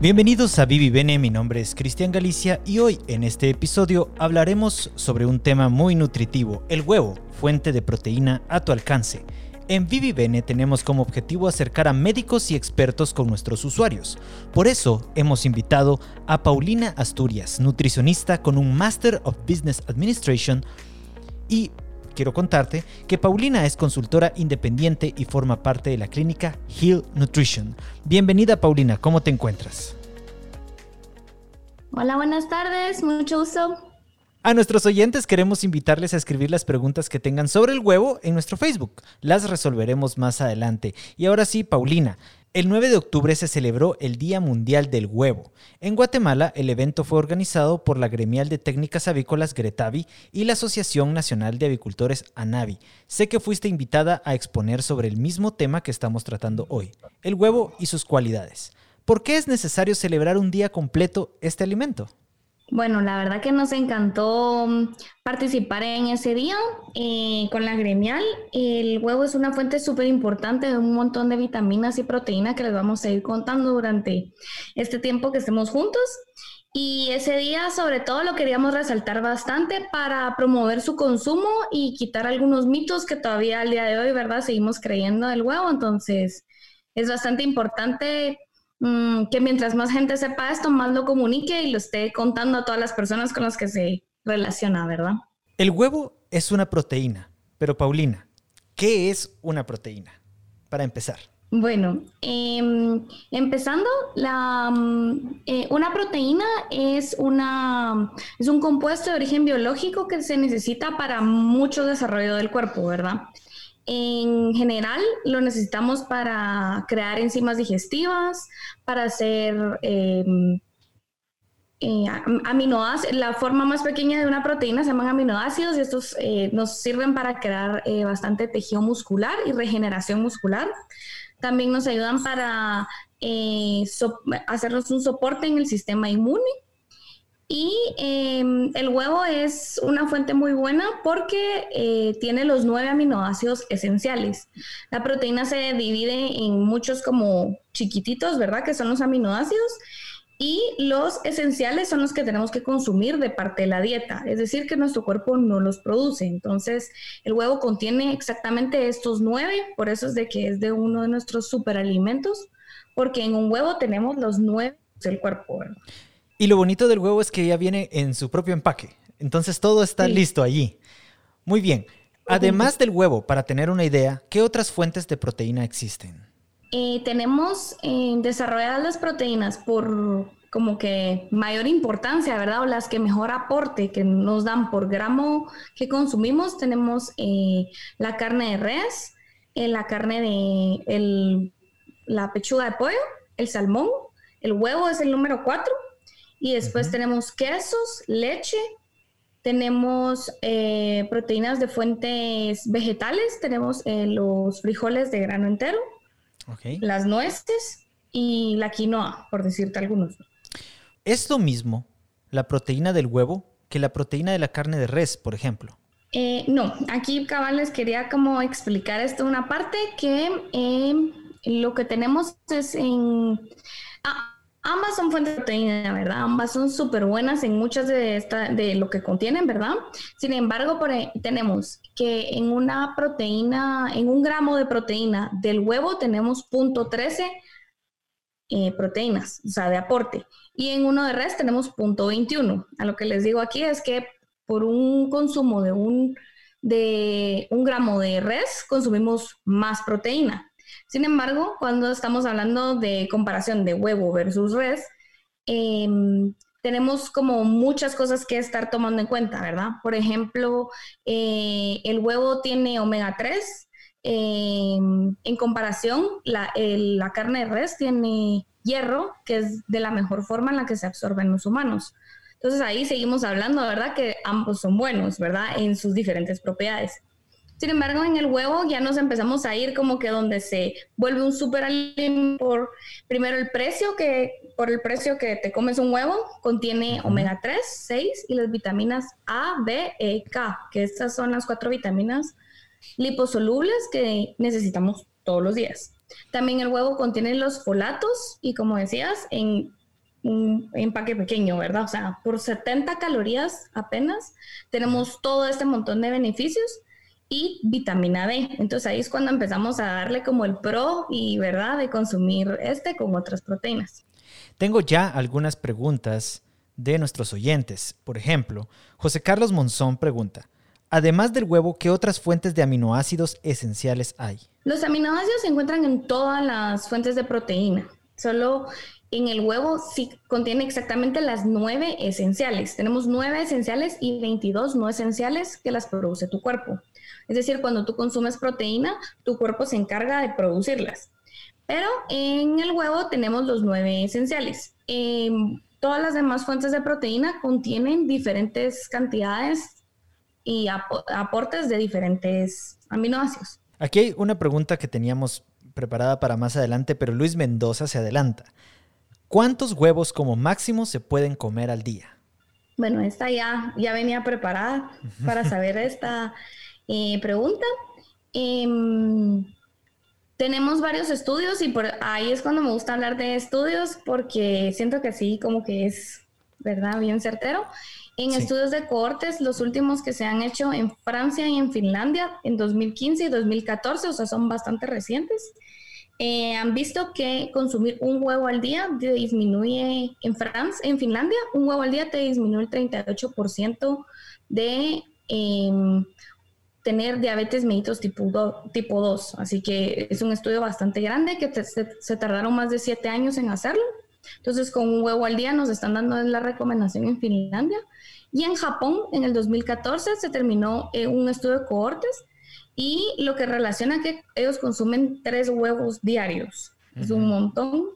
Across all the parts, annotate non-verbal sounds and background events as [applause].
Bienvenidos a Vivi Bene, mi nombre es Cristian Galicia y hoy en este episodio hablaremos sobre un tema muy nutritivo, el huevo, fuente de proteína a tu alcance. En Vivi Bene tenemos como objetivo acercar a médicos y expertos con nuestros usuarios. Por eso hemos invitado a Paulina Asturias, nutricionista con un Master of Business Administration y quiero contarte que Paulina es consultora independiente y forma parte de la clínica Heal Nutrition. Bienvenida Paulina, ¿cómo te encuentras? Hola, buenas tardes, mucho gusto. A nuestros oyentes queremos invitarles a escribir las preguntas que tengan sobre el huevo en nuestro Facebook. Las resolveremos más adelante. Y ahora sí, Paulina, el 9 de octubre se celebró el Día Mundial del Huevo. En Guatemala, el evento fue organizado por la Gremial de Técnicas Avícolas Gretavi y la Asociación Nacional de Avicultores ANAVI. Sé que fuiste invitada a exponer sobre el mismo tema que estamos tratando hoy, el huevo y sus cualidades. ¿Por qué es necesario celebrar un día completo este alimento? Bueno, la verdad que nos encantó mm, participar en ese día eh, con la gremial. El huevo es una fuente súper importante de un montón de vitaminas y proteínas que les vamos a ir contando durante este tiempo que estemos juntos. Y ese día sobre todo lo queríamos resaltar bastante para promover su consumo y quitar algunos mitos que todavía al día de hoy, ¿verdad? Seguimos creyendo del huevo. Entonces es bastante importante Mm, que mientras más gente sepa esto, más lo comunique y lo esté contando a todas las personas con las que se relaciona, ¿verdad? El huevo es una proteína, pero Paulina, ¿qué es una proteína? Para empezar. Bueno, em, empezando, la, mm, eh, una proteína es, una, es un compuesto de origen biológico que se necesita para mucho desarrollo del cuerpo, ¿verdad? En general lo necesitamos para crear enzimas digestivas, para hacer em, eh, aminoácidos. La forma más pequeña de una proteína se llaman aminoácidos y estos eh, nos sirven para crear eh, bastante tejido muscular y regeneración muscular. También nos ayudan para hacernos un soporte en el sistema inmune y em, el huevo es una fuente muy buena porque eh, tiene los nueve aminoácidos esenciales. La proteína se divide en muchos como chiquititos, ¿verdad? Que son los aminoácidos. Y los esenciales son los que tenemos que consumir de parte de la dieta, es decir, que nuestro cuerpo no los produce. Entonces, el huevo contiene exactamente estos nueve, por eso es de que es de uno de nuestros superalimentos, porque en un huevo tenemos los nueve del cuerpo. ¿verdad? Y lo bonito del huevo es que ya viene en su propio empaque. Entonces todo está listo allí. Muy bien. Además del huevo, para tener una idea, ¿qué otras fuentes de proteína existen? Eh, tenemos eh, desarrolladas las proteínas por como que mayor importancia, ¿verdad? O las que mejor aporte que nos dan por gramo que consumimos. Tenemos eh, la carne de res, la carne de la pechuga de pollo, el salmón, el huevo es el número 4 y después tenemos quesos, leche, tenemos eh, proteínas de fuentes vegetales, tenemos eh, los frijoles de grano entero, las nueces y la quinoa, por decirte algunos. ¿Es lo mismo la proteína del huevo que la proteína de la carne de res, por ejemplo? Eh, no, aquí cabal les quería como explicar esto una parte que lo que tenemos es en... Ah, Ambas son fuentes de proteína, ¿verdad? Ambas son súper buenas en muchas de, esta, de lo que contienen, ¿verdad? Sin embargo, por tenemos que en una proteína, en un gramo de proteína del huevo tenemos 0.13 eh, proteínas, o sea, de aporte. Y en uno de res tenemos 0.21. A lo que les digo aquí es que por un consumo de un, de un gramo de res consumimos más proteína. Sin embargo, cuando estamos hablando de comparación de huevo versus res, em, tenemos como muchas cosas que estar tomando en cuenta, ¿verdad? Por ejemplo, eh, el huevo tiene omega 3. Em, en comparación, la, la, carne de res tiene hierro, que es de la mejor forma en la que se absorben los humanos. Entonces ahí seguimos hablando, ¿verdad? Que ambos son buenos, ¿verdad? En sus diferentes propiedades. Sin embargo, en el huevo ya nos empezamos a ir como que donde se vuelve un super alimento por primero el precio que por el precio que te comes un huevo contiene omega 3, 6 y las vitaminas A, B, E, K, que estas son las cuatro vitaminas liposolubles que necesitamos todos los días. También el huevo contiene los folatos y como decías, en un empaque pequeño, ¿verdad? O sea, por 70 calorías apenas tenemos todo este montón de beneficios y vitamina D. Entonces ahí es cuando empezamos a darle como el pro y, ¿verdad?, de consumir este con otras proteínas. Tengo ya algunas preguntas de nuestros oyentes. Por ejemplo, José Carlos Monzón pregunta, además del huevo, ¿qué otras fuentes de aminoácidos esenciales hay? Los aminoácidos se encuentran en todas las fuentes de proteína. Solo en el huevo sí contiene exactamente las nueve esenciales. Tenemos nueve esenciales y 22 no esenciales que las produce tu cuerpo. Es decir, cuando tú consumes proteína, tu cuerpo se encarga de producirlas. Pero en el huevo tenemos los nueve esenciales. Em, todas las demás fuentes de proteína contienen diferentes cantidades y aportes de diferentes aminoácidos. Aquí hay una pregunta que teníamos preparada para más adelante, pero Luis Mendoza se adelanta. ¿Cuántos huevos como máximo se pueden comer al día? Bueno, esta ya, ya venía preparada para [laughs] saber esta eh, pregunta. Em, tenemos varios estudios y por ahí es cuando me gusta hablar de estudios porque siento que así como que es, ¿verdad? Bien certero. En estudios de cohortes, los últimos que se han hecho en Francia y en Finlandia en 2015 y 2014, o sea, son bastante recientes. Eh, han visto que consumir un huevo al día disminuye en Francia, en Finlandia, un huevo al día te disminuye el 38% de eh, tener diabetes mellitus tipo, tipo 2. Así que es un estudio bastante grande que se, tardaron más de 7 años en hacerlo. Entonces, con un huevo al día nos están dando la recomendación en Finlandia. Y en Japón, en el 2014, se terminó eh, un estudio de cohortes y lo que relaciona que ellos consumen tres huevos diarios. Es un montón.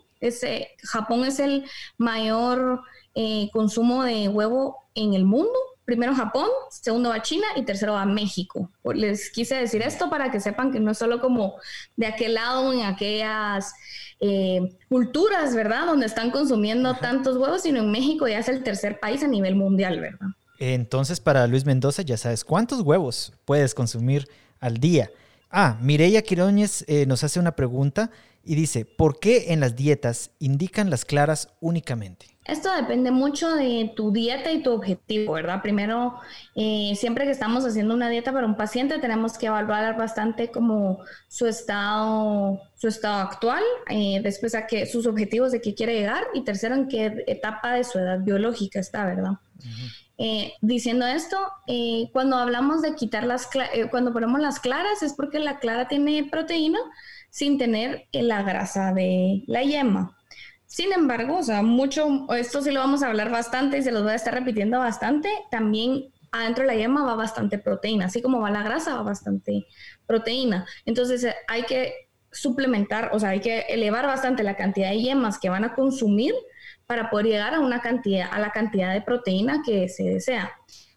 Japón es el mayor eh, consumo de huevo en el mundo primero Japón, segundo va China y tercero va México. Les quise decir esto para que sepan que no es solo como de aquel lado, en aquellas eh, culturas, ¿verdad? Donde están consumiendo tantos huevos, sino en México ya es el tercer país a nivel mundial, ¿verdad? Entonces, para Luis Mendoza, ya sabes cuántos huevos puedes consumir al día. Ah, Mireya Quiroñez eh, nos hace una pregunta y dice, ¿por qué en las dietas indican las claras únicamente? Esto depende mucho de tu dieta y tu objetivo, ¿verdad? Primero, eh, siempre que estamos haciendo una dieta para un paciente, tenemos que evaluar bastante como su estado, su estado actual, eh, después a qué, sus objetivos de qué quiere llegar y tercero, en qué etapa de su edad biológica está, ¿verdad? Eh, diciendo esto, cuando hablamos de quitar las, cuando ponemos las claras es porque la clara tiene proteína sin tener la grasa de la yema. Sin embargo, o sea, mucho, esto sí lo vamos a hablar bastante y se los voy a estar repitiendo bastante, también adentro de la yema va bastante proteína, así como va la grasa, va bastante proteína. Entonces eh, hay que suplementar, o sea, hay que elevar bastante la cantidad de yemas que van a consumir para poder llegar a una cantidad, a la cantidad de proteína que se desea.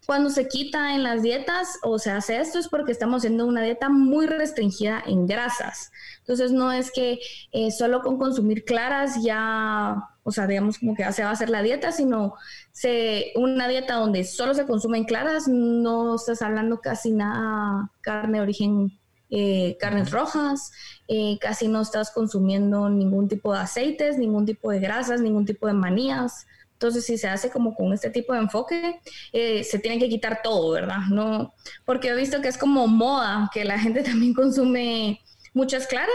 Cuando se quita en las dietas o se hace esto es porque estamos haciendo una dieta muy restringida en grasas. Entonces no es que eh, solo con consumir claras ya, o sea, digamos como que ya se va a hacer la dieta, sino se, una dieta donde solo se consumen claras, no estás hablando casi nada carne de origen, eh, carnes rojas, eh, casi no estás consumiendo ningún tipo de aceites, ningún tipo de grasas, ningún tipo de manías. Entonces, si se hace como con este tipo de enfoque, eh, se tiene que quitar todo, ¿verdad? No, porque he visto que es como moda, que la gente [laughs] también consume muchas claras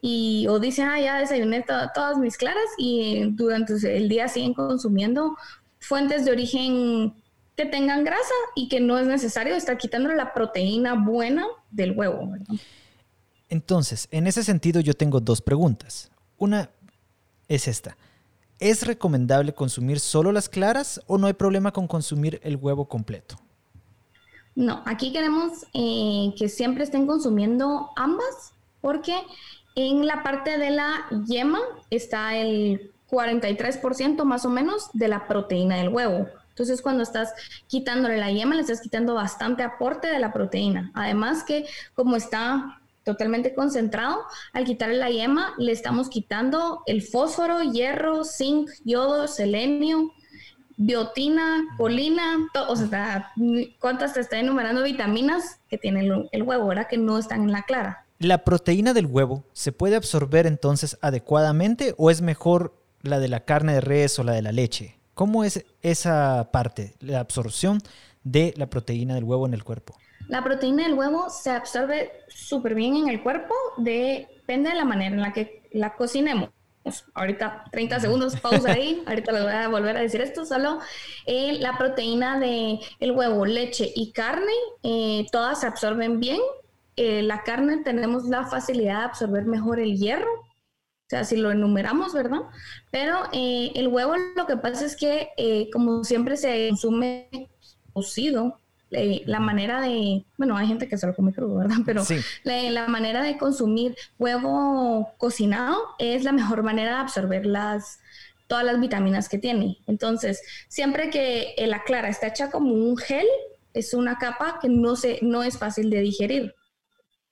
y o dice, ah, ya desayuné todas mis claras y durante el día siguen consumiendo fuentes de origen que tengan grasa y que no es necesario estar quitando la proteína buena del huevo. Entonces, en ese sentido yo tengo dos preguntas. Una es esta. ¿Es recomendable consumir solo las claras o no hay problema con consumir el huevo completo? No, aquí queremos eh, que siempre estén consumiendo ambas porque en la parte de la yema está el 43% más o menos de la proteína del huevo. Entonces, cuando estás quitándole la yema, le estás quitando bastante aporte de la proteína. Además que como está totalmente concentrado, al quitarle la yema le estamos quitando el fósforo, hierro, zinc, yodo, selenio, biotina, colina, o sea, cuántas te está enumerando vitaminas que tiene el, huevo, ¿verdad? Que no están en la clara. ¿La proteína del huevo se puede absorber entonces adecuadamente o es mejor la de la carne de res o la de la leche? ¿Cómo es esa parte, la absorción de la proteína del huevo en el cuerpo? La proteína del huevo se absorbe súper bien en el cuerpo, depende de la manera en la que la cocinemos. Ahorita 30 segundos, pausa ahí, [laughs] ahorita les voy a volver a decir esto, solo eh, la proteína de el huevo, leche y carne, eh, todas se absorben bien. Eh, la carne tenemos la facilidad de absorber mejor el hierro, o sea, si lo enumeramos, ¿verdad? Pero el huevo lo que pasa es que como siempre se consume cocido, la manera de, bueno, hay gente que se lo come crudo, ¿verdad? Pero la, manera de consumir huevo cocinado es la mejor manera de absorber las, todas las vitaminas que tiene. Entonces, siempre que la clara está hecha como un gel, es una capa que no, se, no es fácil de digerir,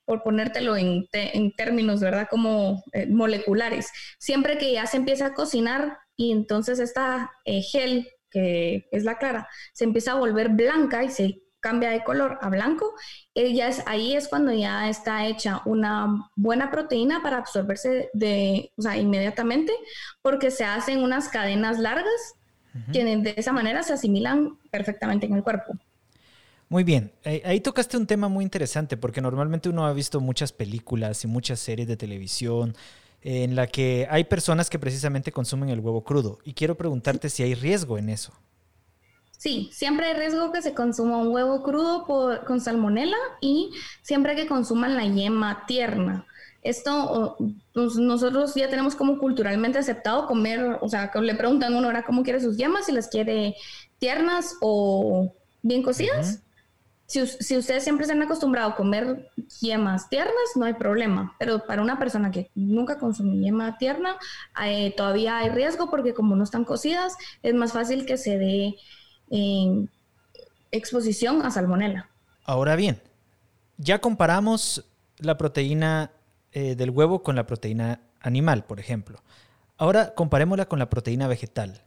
por ponértelo en, en términos, ¿verdad? Como eh, moleculares. Siempre que ya se empieza a cocinar y entonces esta eh, gel que es la clara, se empieza a volver blanca y se cambia de color a blanco, ella es, ahí es cuando ya está hecha una buena proteína para absorberse de, o sea, inmediatamente, porque se hacen unas cadenas largas que de esa manera se asimilan perfectamente en el cuerpo. Muy bien, ahí tocaste un tema muy interesante porque normalmente uno ha visto muchas películas y muchas series de televisión en la que hay personas que precisamente consumen el huevo crudo y quiero preguntarte si hay riesgo en eso. Sí, siempre hay riesgo que se consuma un huevo crudo con salmonela y siempre que consuman la yema tierna. Esto pues, nosotros ya tenemos como culturalmente aceptado comer, o sea, que le preguntan a uno ahora cómo quiere sus yemas, si las quiere tiernas o bien cocidas. si, ustedes siempre se han acostumbrado a comer yemas tiernas, no hay problema. Pero para una persona que nunca consume yema tierna, eh, todavía hay riesgo porque como no están cocidas, es más fácil que se dé exposición a salmonela. Ahora bien, ya comparamos la proteína eh, del huevo con la proteína animal, por ejemplo. Ahora comparémosla con la proteína vegetal.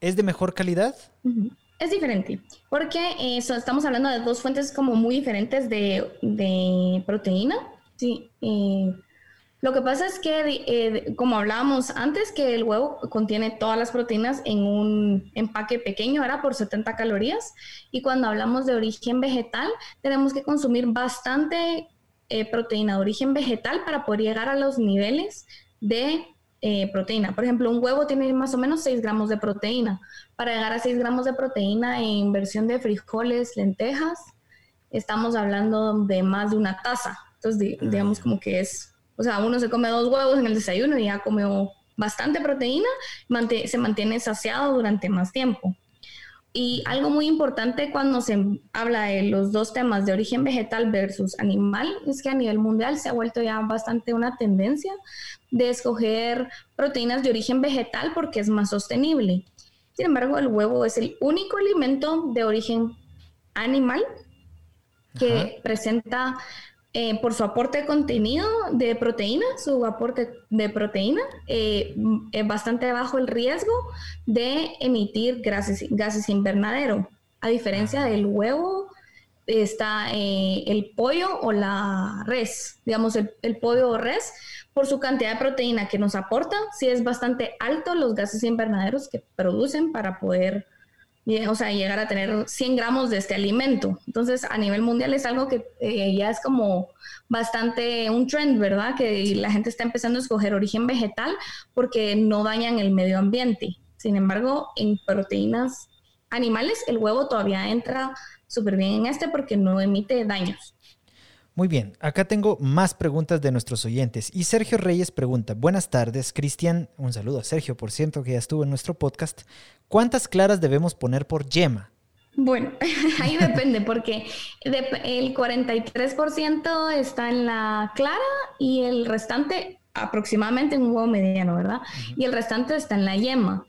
¿Es de mejor calidad? Es diferente, porque eh, estamos hablando de dos fuentes como muy diferentes de, de proteína. Sí, eh, lo que pasa es que, eh, como hablábamos antes, que el huevo contiene todas las proteínas en un empaque pequeño, era por 70 calorías. Y cuando hablamos de origen vegetal, tenemos que consumir bastante eh, proteína de origen vegetal para poder llegar a los niveles de eh, proteína. Por ejemplo, un huevo tiene más o menos 6 gramos de proteína. Para llegar a 6 gramos de proteína en versión de frijoles, lentejas, estamos hablando de más de una taza. Entonces, ah, digamos como que es o sea, uno se come dos huevos en el desayuno y ya comió bastante proteína, se mantiene saciado durante más tiempo. Y algo muy importante cuando se habla de los dos temas de origen vegetal versus animal es que a nivel mundial se ha vuelto ya bastante una tendencia de escoger proteínas de origen vegetal porque es más sostenible. Sin embargo, el huevo es el único alimento de origen animal que presenta eh, por su aporte de contenido de proteína, su aporte de proteína, eh, es bastante bajo el riesgo de emitir gases, gases invernadero. A diferencia del huevo, está eh, el pollo o la res. Digamos, el, pollo o res, por su cantidad de proteína que nos aporta, sí es bastante alto los gases invernaderos que producen para poder o sea, llegar a tener 100 gramos de este alimento. Entonces, a nivel mundial es algo que eh, ya es como bastante un trend, ¿verdad? Que la gente está empezando a escoger origen vegetal porque no dañan el medio ambiente. Sin embargo, en proteínas animales, el huevo todavía entra súper bien en este porque no emite daños. Muy bien, acá tengo más preguntas de nuestros oyentes. Y Sergio Reyes pregunta, buenas tardes, Cristian, un saludo a Sergio, por cierto, que ya estuvo en nuestro podcast. ¿Cuántas claras debemos poner por yema? Bueno, [laughs] ahí depende, porque el 43% está en la clara y el restante, aproximadamente en un huevo mediano, ¿verdad? Y el restante está en la yema.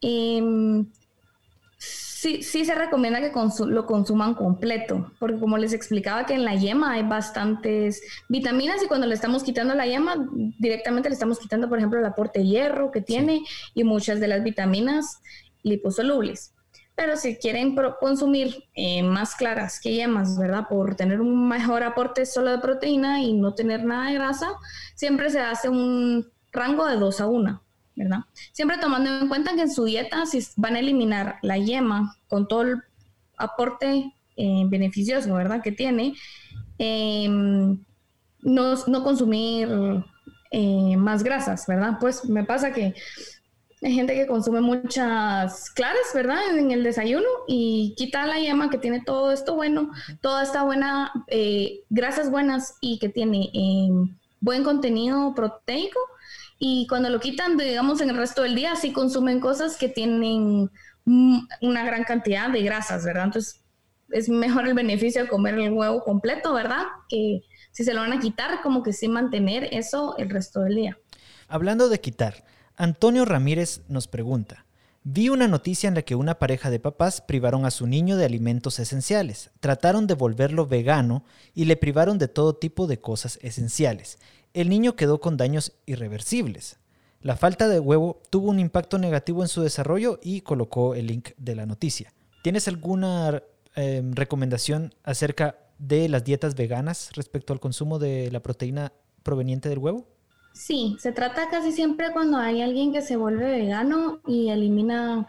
Eh, Sí, sí se recomienda que lo consuman completo, porque como les explicaba que en la yema hay bastantes vitaminas y cuando le estamos quitando la yema, directamente le estamos quitando, por ejemplo, el aporte de hierro que tiene y muchas de las vitaminas liposolubles. Pero si quieren consumir eh, más claras que yemas, ¿verdad? Por tener un mejor aporte solo de proteína y no tener nada de grasa, siempre se hace un rango de 2 a 1. ¿verdad? Siempre tomando en cuenta que en su dieta, si van a eliminar la yema con todo el aporte eh, beneficioso, ¿verdad? Que tiene, em, no, no, consumir eh, más grasas, ¿verdad? Pues me pasa que hay gente que consume muchas claras, ¿verdad? En el desayuno y quita la yema que tiene todo esto bueno, toda esta buena, eh, grasas buenas y que tiene em, buen contenido proteico. Y cuando lo quitan, digamos, en el resto del día, sí consumen cosas que tienen una gran cantidad de grasas, ¿verdad? Entonces, es mejor el beneficio de comer el huevo completo, ¿verdad? Que si se lo van a quitar, como que sí mantener eso el resto del día. Hablando de quitar, Antonio Ramírez nos pregunta, vi una noticia en la que una pareja de papás privaron a su niño de alimentos esenciales, trataron de volverlo vegano y le privaron de todo tipo de cosas esenciales. El niño quedó con daños irreversibles. La falta de huevo tuvo un impacto negativo en su desarrollo y colocó el link de la noticia. ¿Tienes alguna em, recomendación acerca de las dietas veganas respecto al consumo de la proteína proveniente del huevo? Sí, se trata casi siempre cuando hay alguien que se vuelve vegano y elimina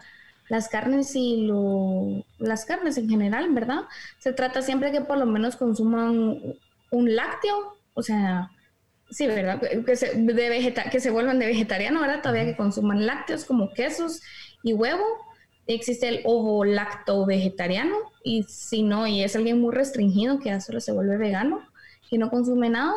las carnes y lo, las carnes en general, ¿verdad? Se trata siempre que por lo menos consuman un lácteo, o sea, sí, ¿verdad? Que se, de que se vuelvan de vegetariano, ¿verdad? Todavía que consuman lácteos como quesos y huevo. Existe el ovo lacto vegetariano y si no, y es alguien muy restringido que ya solo se vuelve vegano, que no consume nada,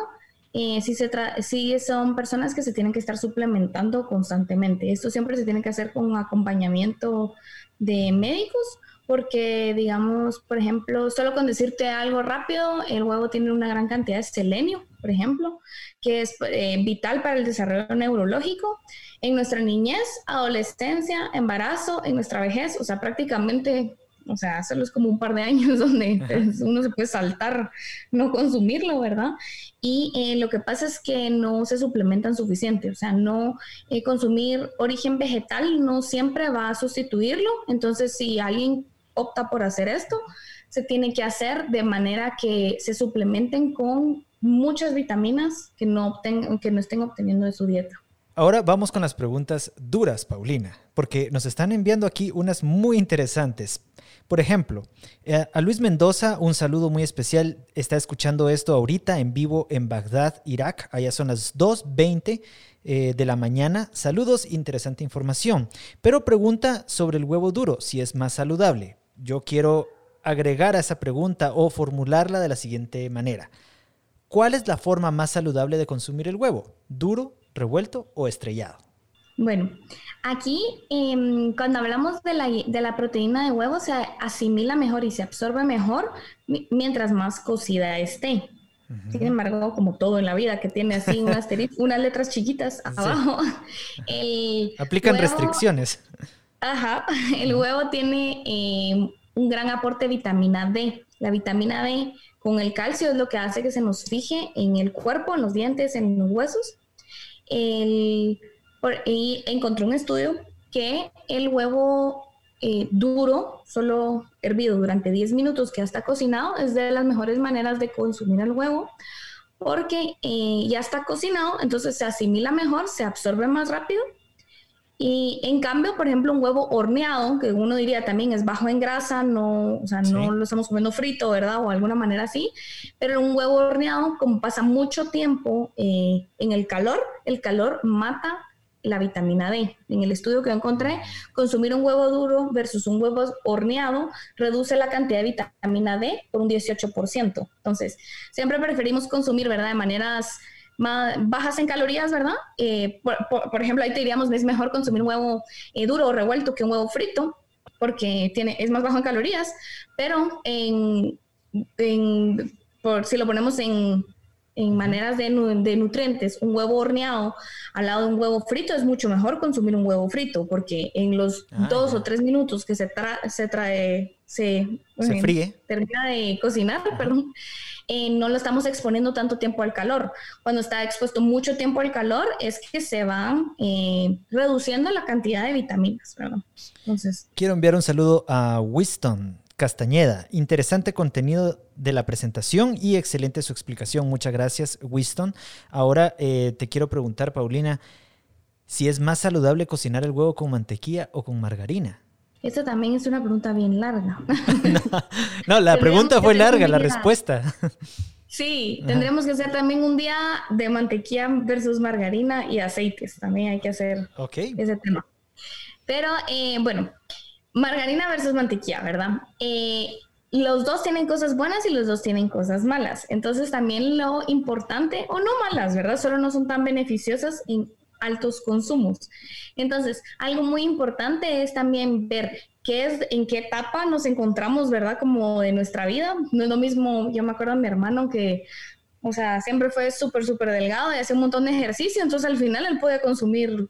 eh, sí, se sí son personas que se tienen que estar suplementando constantemente. Esto siempre se tiene que hacer con acompañamiento de médicos, porque, digamos, por ejemplo, solo con decirte algo rápido, el huevo tiene una gran cantidad de selenio, por ejemplo, que es eh, vital para el desarrollo neurológico. En nuestra niñez, adolescencia, embarazo, en nuestra vejez, o sea, prácticamente o sea, solo es como un par de años [laughs] donde pues, uno se puede saltar, no consumirlo, ¿verdad? Y eh, lo que pasa es que no se suplementan suficiente, o sea, no eh, consumir origen vegetal no siempre va a sustituirlo, entonces si alguien opta por hacer esto, se tiene que hacer de manera que se suplementen con muchas vitaminas que no, que no estén obteniendo de su dieta. Ahora vamos con las preguntas duras, Paulina, porque nos están enviando aquí unas muy interesantes. Por ejemplo, eh, a Luis Mendoza, un saludo muy especial. Está escuchando esto ahorita en vivo en Bagdad, Irak. Allá son las 2.20 eh, de la mañana. Saludos, interesante información. Pero pregunta sobre el huevo duro, si es más saludable. Yo quiero agregar a esa pregunta o formularla de la siguiente manera. ¿Cuál es la forma más saludable de consumir el huevo? ¿Duro, revuelto o estrellado? Bueno, aquí em, cuando hablamos de la, de la, proteína de huevo se asimila mejor y se absorbe mejor mientras más cocida esté. Sin embargo, como todo en la vida que tiene así unas, [laughs] unas letras chiquitas abajo, [laughs] aplican restricciones. Ajá, el huevo tiene em, un gran aporte de vitamina D. La vitamina D con el calcio es lo que hace que se nos fije en el cuerpo, en los dientes, en los huesos. El y encontré un estudio que el huevo eh, duro, solo hervido durante 10 minutos, que ya está cocinado, es de las mejores maneras de consumir el huevo, porque eh, ya está cocinado, entonces se asimila mejor, se absorbe más rápido. Y en cambio, por ejemplo, un huevo horneado, que uno diría también es bajo en grasa, no, o sea, no lo estamos comiendo frito, ¿verdad? O alguna manera así, pero un huevo horneado, como pasa mucho tiempo eh, en el calor, el calor mata la vitamina D. En el estudio que encontré, consumir un huevo duro versus un huevo horneado reduce la cantidad de vitamina D por un 18%. Entonces, siempre preferimos consumir, ¿verdad? De maneras más bajas en calorías, ¿verdad? Eh, por, ejemplo, ahí te diríamos, es mejor consumir un huevo eh, duro o revuelto que un huevo frito, porque tiene, es más bajo en calorías, pero en, por, si lo ponemos en en maneras de, de, nutrientes, un huevo horneado al lado de un huevo frito, es mucho mejor consumir un huevo frito, porque en los ah, dos o tres minutos que se, se trae, se, se fríe. termina de cocinar, perdón, eh, no lo estamos exponiendo tanto tiempo al calor. Cuando está expuesto mucho tiempo al calor, es que se va eh, reduciendo la cantidad de vitaminas, Entonces. Quiero enviar un saludo a Winston, Castañeda. Interesante contenido de la presentación y excelente su explicación. Muchas gracias, Winston. Ahora eh, te quiero preguntar, Paulina, si es más saludable cocinar el huevo con mantequilla o con margarina. Esta también es una pregunta bien larga. [laughs] no, la pregunta fue larga, la respuesta. Sí, tendremos que hacer también un día de mantequilla versus margarina y aceites. También hay que hacer ese tema. Pero eh, bueno, margarina versus mantequilla, ¿verdad? Eh, los dos tienen cosas buenas y los dos tienen cosas malas. Entonces también lo importante, o no malas, ¿verdad? Solo no son tan beneficiosas en altos consumos. Entonces, algo muy importante es también ver qué es, en qué etapa nos encontramos, ¿verdad? Como de nuestra vida. No es lo mismo, yo me acuerdo de mi hermano que, o sea, siempre fue súper, súper delgado y hacía un montón de ejercicio, entonces al final él puede consumir,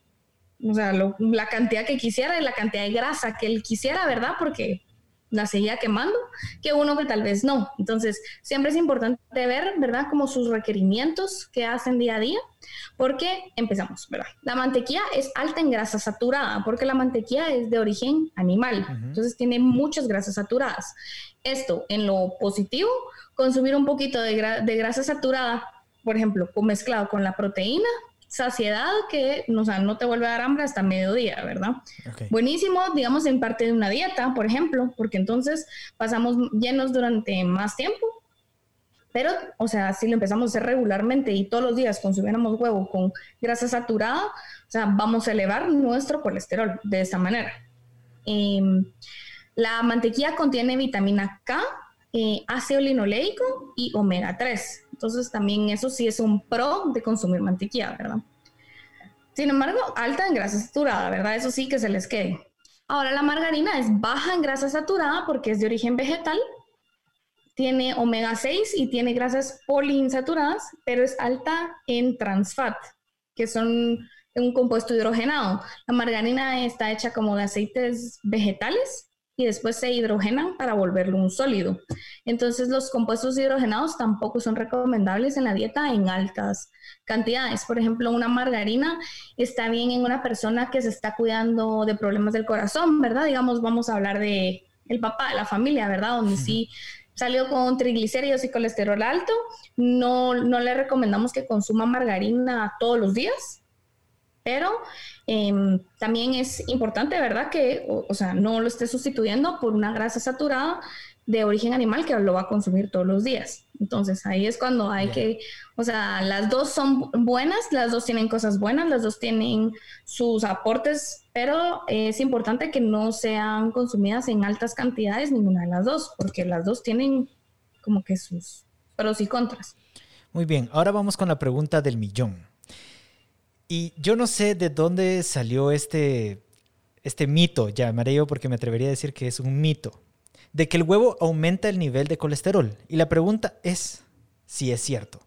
o sea, la cantidad que quisiera y la cantidad de grasa que él quisiera, ¿verdad? Porque la seguía quemando, que uno que tal vez no. Entonces, siempre es importante ver, ¿verdad?, como sus requerimientos que hacen día a día, porque empezamos, ¿verdad? La mantequilla es alta en grasa saturada, porque la mantequilla es de origen animal, entonces tiene muchas grasas saturadas. Esto, en lo positivo, consumir un poquito de, de grasa saturada, por ejemplo, mezclado con la proteína, saciedad que o sea, no te vuelve a dar hambre hasta mediodía, ¿verdad? Buenísimo, digamos, en parte de una dieta, por ejemplo, porque entonces pasamos llenos durante más tiempo. Pero, o sea, si lo empezamos a hacer regularmente y todos los días consumiéramos huevo con grasa saturada, o sea, vamos a elevar nuestro colesterol de esta manera. Em, la mantequilla contiene vitamina K, eh, ácido linoleico y omega 3. Entonces también eso sí es un pro de consumir mantequilla, ¿verdad? Sin embargo, alta en grasa saturada, ¿verdad? Eso sí que se les quede. Ahora la margarina es baja en grasa saturada porque es de origen vegetal, tiene omega 6 y tiene grasas poliinsaturadas, pero es alta en trans fat, que son un compuesto hidrogenado. La margarina está hecha como de aceites vegetales y después se hidrogenan para volverlo un sólido. Entonces los compuestos hidrogenados tampoco son recomendables en la dieta en altas cantidades. Por ejemplo, una margarina está bien en una persona que se está cuidando de problemas del corazón, ¿verdad? Digamos, vamos a hablar de el papá de la familia, ¿verdad? Donde sí salió con triglicéridos y colesterol alto, no, no le recomendamos que consuma margarina todos los días, pero em, también es importante, ¿verdad? Que, o, sea, no lo esté sustituyendo por una grasa saturada de origen animal que lo va a consumir todos los días. Entonces ahí es cuando hay que, o sea, las dos son buenas, las dos tienen cosas buenas, las dos tienen sus aportes, pero es importante que no sean consumidas en altas cantidades ninguna de las dos, porque las dos tienen como que sus pros y contras. Muy bien, ahora vamos con la pregunta del millón. Y yo no sé de dónde salió este, este mito, llamaré yo porque me atrevería a decir que es un mito, de que el huevo aumenta el nivel de colesterol. Y la pregunta es si es cierto.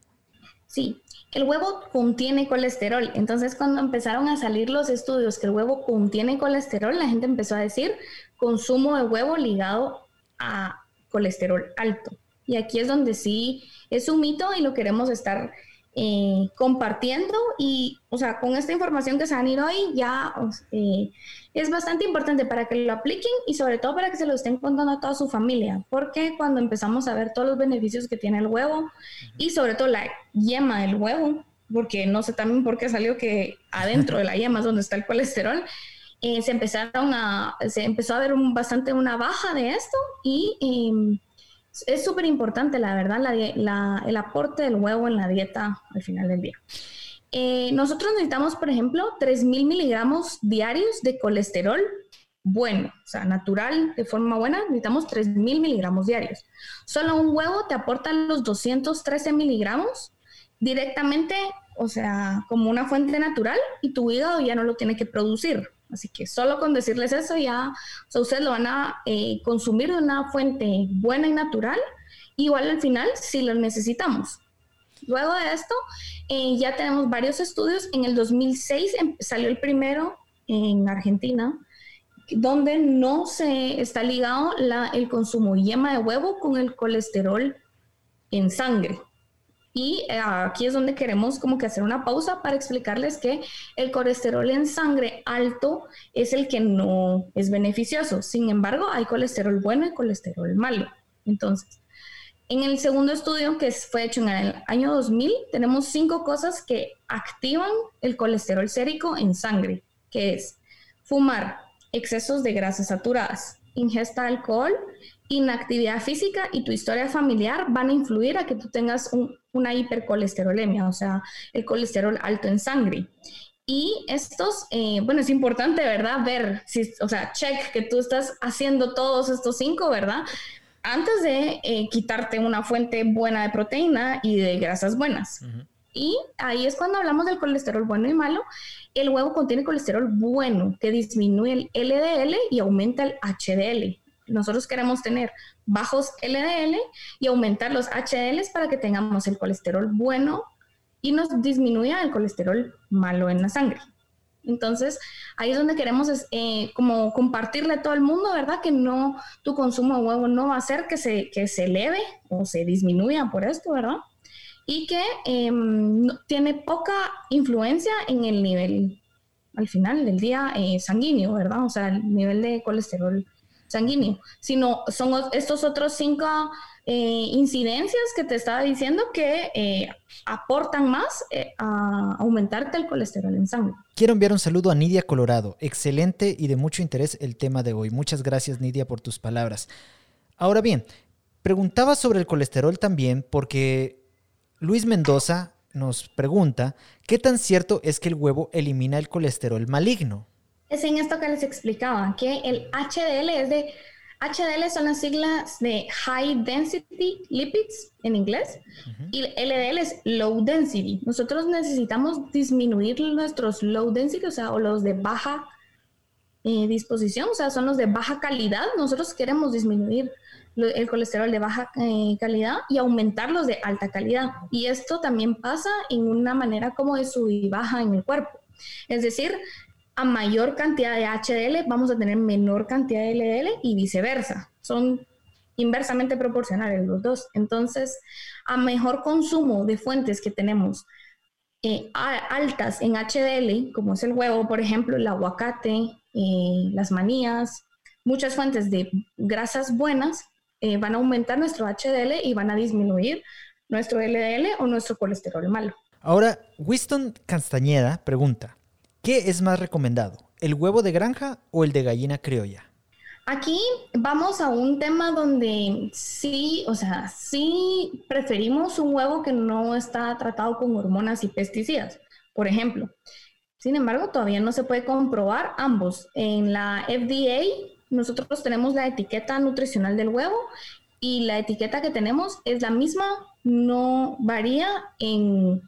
Sí, el huevo contiene colesterol. Entonces, cuando empezaron a salir los estudios que el huevo contiene colesterol, la gente empezó a decir consumo de huevo ligado a colesterol alto. Y aquí es donde sí es un mito y lo queremos estar eh, compartiendo y, o sea, con esta información que se han ido hoy ya eh, es bastante importante para que lo apliquen y sobre todo para que se lo estén contando a toda su familia, porque cuando empezamos a ver todos los beneficios que tiene el huevo y sobre todo la yema del huevo, porque no sé también por qué salió que [laughs] adentro de la yema es donde está el colesterol, eh, se empezaron a, se empezó a ver un, bastante una baja de esto y em, es súper importante, la verdad, el aporte del huevo en la dieta al final del día. Eh, nosotros necesitamos, por ejemplo, 3.000 miligramos diarios de colesterol bueno, o sea, natural, de forma buena, necesitamos 3.000 miligramos diarios. Solo un huevo te aporta los 213 miligramos directamente, o sea, como una fuente natural y tu hígado ya no lo tiene que producir. Así que solo con decirles eso ya, ustedes lo van a eh, consumir de una fuente buena y natural, igual al final si lo necesitamos. Luego de esto, eh, ya tenemos varios estudios. En el 2006 em, salió el primero en Argentina, donde no se está ligado el consumo yema de huevo con el colesterol en sangre. Y eh, aquí es donde queremos como que hacer una pausa para explicarles que el colesterol en sangre alto es el que no es beneficioso. Sin embargo, hay colesterol bueno y colesterol malo. Entonces, En el segundo estudio, que fue hecho en el año 2000, tenemos cinco cosas que activan el colesterol sérico en sangre, que es fumar, excesos de grasas saturadas, ingesta de alcohol, inactividad física y tu historia familiar van a influir a que tú tengas una hipercolesterolemia, o sea, el colesterol alto en sangre. Y estos, eh, bueno, es importante, ¿verdad? Ver, si, o sea, check que tú estás haciendo todos estos cinco, ¿verdad? Antes de eh, quitarte una fuente buena de proteína y de grasas buenas. Y ahí es cuando hablamos del colesterol bueno y malo. El huevo contiene colesterol bueno que disminuye el LDL y aumenta el HDL. Nosotros queremos tener bajos LDL y aumentar los HDLs para que tengamos el colesterol bueno y nos disminuya el colesterol malo en la sangre. Entonces, ahí es donde queremos eh, como compartirle a todo el mundo, ¿verdad? Que no, tu consumo de huevo no va a hacer que se, que se eleve o se disminuya por esto, ¿verdad? Y que em, tiene poca influencia en el nivel, al final del día, eh, sanguíneo, ¿verdad? O sea, el nivel de colesterol sanguíneo, sino son estos otros cinco eh, incidencias que te estaba diciendo que eh, aportan más eh, a aumentarte el colesterol en sangre. Quiero enviar un saludo a Nidia Colorado. Excelente y de mucho interés el tema de hoy. Muchas gracias Nidia por tus palabras. Ahora bien, preguntaba sobre el colesterol también porque Luis Mendoza nos pregunta, ¿qué tan cierto es que el huevo elimina el colesterol maligno? Es en esto que les explicaba, que el HDL es de... HDL son las siglas de High Density Lipids en inglés y LDL es Low Density. Nosotros necesitamos disminuir nuestros Low Density, o sea, o los de baja eh, disposición, o sea, son los de baja calidad. Nosotros queremos disminuir el colesterol de baja eh, calidad y aumentar los de alta calidad. Y esto también pasa en una manera como de subir y baja en el cuerpo. Es decir, a mayor cantidad de HDL vamos a tener menor cantidad de LDL y viceversa. Son inversamente proporcionales los dos. Entonces, a mejor consumo de fuentes que tenemos eh, altas en HDL, como es el huevo, por ejemplo, el aguacate, eh, las manías, muchas fuentes de grasas buenas eh, van a aumentar nuestro HDL y van a disminuir nuestro LDL o nuestro colesterol malo. Ahora, Winston Castañeda pregunta, ¿Qué es más recomendado? ¿El huevo de granja o el de gallina criolla? Aquí vamos a un tema donde sí, o sea, sí preferimos un huevo que no está tratado con hormonas y pesticidas, por ejemplo. Sin embargo, todavía no se puede comprobar ambos. En la FDA, nosotros tenemos la etiqueta nutricional del huevo y la etiqueta que tenemos es la misma, no varía en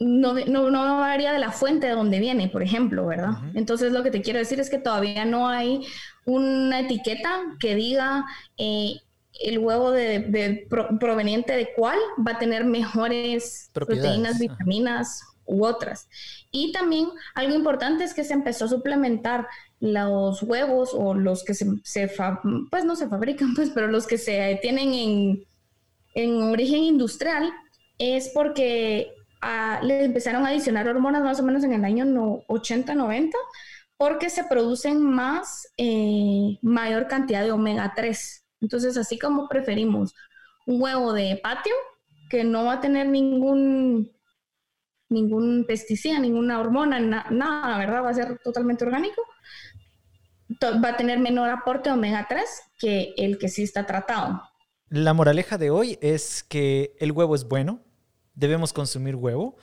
no, no, no, varía de la fuente de donde viene, por ejemplo, ¿verdad? Entonces lo que te quiero decir es que todavía no hay una etiqueta que diga eh, el huevo de, proveniente de cuál va a tener mejores proteínas, vitaminas u otras. Y también algo importante es que se empezó a suplementar los huevos o los que se, pues no se fabrican, [laughs] pues, pero los que se tienen en, en origen industrial es porque le empezaron a adicionar hormonas más o menos en el año 80, 90, porque se producen más, eh, mayor cantidad de omega 3. Entonces, así como preferimos un huevo de patio, que no va a tener ningún, ningún pesticida, ninguna hormona, nada, ¿verdad? Va a ser totalmente orgánico. Va a tener menor aporte de omega 3 que el que sí está tratado. La moraleja de hoy es que el huevo es bueno, debemos consumir huevo.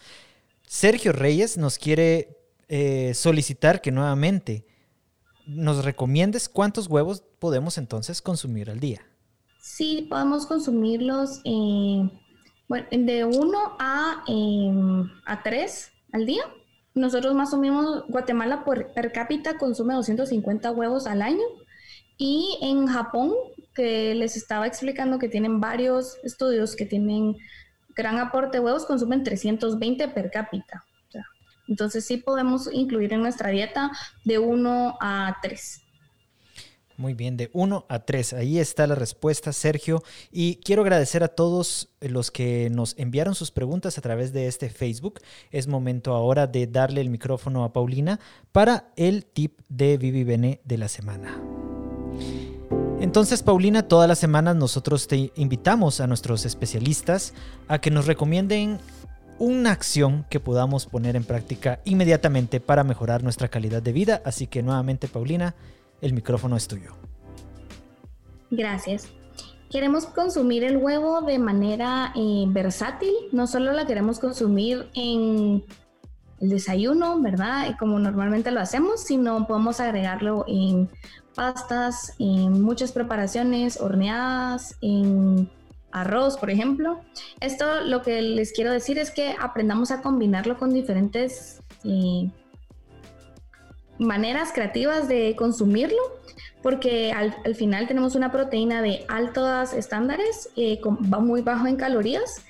Sergio Reyes nos quiere eh, solicitar que nuevamente nos recomiendes cuántos huevos podemos entonces consumir al día. Sí, podemos consumirlos eh, de 1 a, em, a 3 al día. Nosotros más o menos, Guatemala por, per cápita consume 250 huevos al año y en Japón, que les estaba explicando que tienen varios estudios que tienen gran aporte de huevos consumen 320 per cápita. entonces sí podemos incluir en nuestra dieta de 1 a 3. Muy bien, de 1 a 3. Ahí está la respuesta, Sergio. Y quiero agradecer a todos los que nos enviaron sus preguntas a través de este Facebook. Es momento ahora de darle el micrófono a Paulina para el tip de Vivi Bene de la semana. Entonces, Paulina, todas las semanas nosotros te invitamos a nuestros especialistas a que nos recomienden una acción que podamos poner en práctica inmediatamente para mejorar nuestra calidad de vida. Así que nuevamente, Paulina, el micrófono es tuyo. Gracias. Queremos consumir el huevo de manera eh, versátil, no solo la queremos consumir en el desayuno, ¿verdad? Como normalmente lo hacemos, sino podemos agregarlo en pastas, en muchas preparaciones, horneadas, en arroz, por ejemplo. Esto lo que les quiero decir es que aprendamos a combinarlo con diferentes eh, maneras creativas de consumirlo, porque al, final tenemos una proteína de altos estándares, eh, va muy bajo en calorías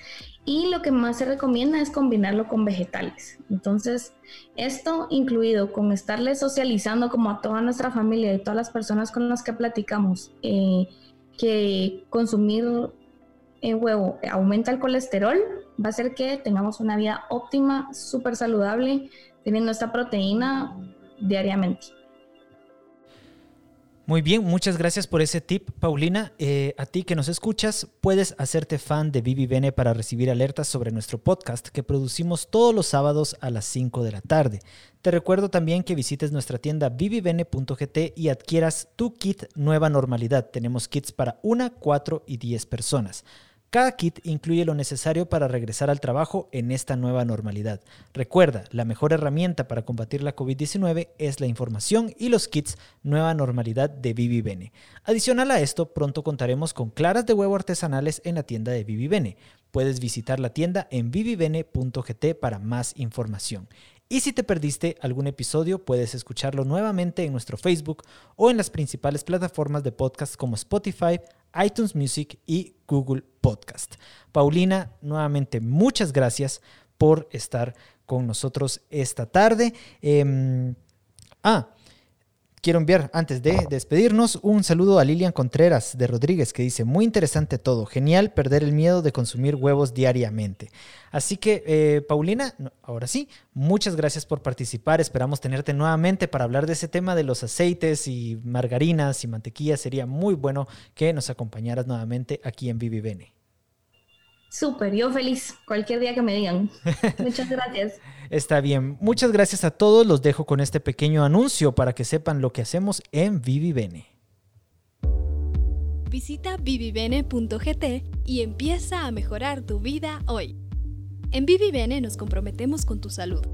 y lo que más se recomienda es combinarlo con vegetales. Entonces, esto incluido con estarle socializando como a toda nuestra familia y todas las personas con las que platicamos, eh, que consumir el huevo aumenta el colesterol, va a hacer que tengamos una vida óptima, súper saludable, teniendo esta proteína diariamente. Muy bien, muchas gracias por ese tip, Paulina. Eh, a ti que nos escuchas, puedes hacerte fan de Bene para recibir alertas sobre nuestro podcast que producimos todos los sábados a las 5 de la tarde. Te recuerdo también que visites nuestra tienda vivivene.gt y adquieras tu kit Nueva Normalidad. Tenemos kits para una, cuatro y 10 personas. Cada kit incluye lo necesario para regresar al trabajo en esta nueva normalidad. Recuerda, la mejor herramienta para combatir la COVID-19 es la información y los kits Nueva Normalidad de Vivi Adicional a esto, pronto contaremos con claras de huevo artesanales en la tienda de Vivi Puedes visitar la tienda en vivivene.gt para más información. Y si te perdiste algún episodio, puedes escucharlo nuevamente en nuestro Facebook o en las principales plataformas de podcast como Spotify, iTunes Music y Google Podcast. Paulina, nuevamente muchas gracias por estar con nosotros esta tarde. Em, ah, quiero enviar, antes de despedirnos, un saludo a Lilian Contreras de Rodríguez que dice, muy interesante todo, genial perder el miedo de consumir huevos diariamente. Así que, eh, Paulina, ahora sí, muchas gracias por participar, esperamos tenerte nuevamente para hablar de ese tema de los aceites y margarinas y mantequillas. Sería muy bueno que nos acompañaras nuevamente aquí en Vivi Bene. Súper, yo feliz cualquier día que me digan. [laughs] Muchas gracias. Está bien. Muchas gracias a todos. Los dejo con este pequeño anuncio para que sepan lo que hacemos en ViviBene. Visita vivivene.gt y empieza a mejorar tu vida hoy. En ViviBene nos comprometemos con tu salud.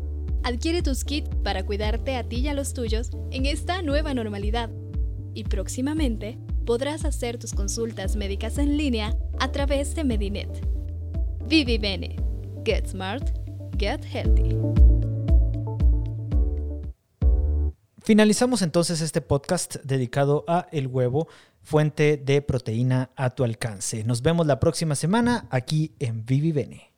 Adquiere tus kits para cuidarte a ti y a los tuyos en esta nueva normalidad. Y próximamente podrás hacer tus consultas médicas en línea a través de Medinet. Vivi Bene. Get smart, get healthy. Finalizamos entonces este podcast dedicado a el huevo, fuente de proteína a tu alcance. Nos vemos la próxima semana aquí en Vivi Bene.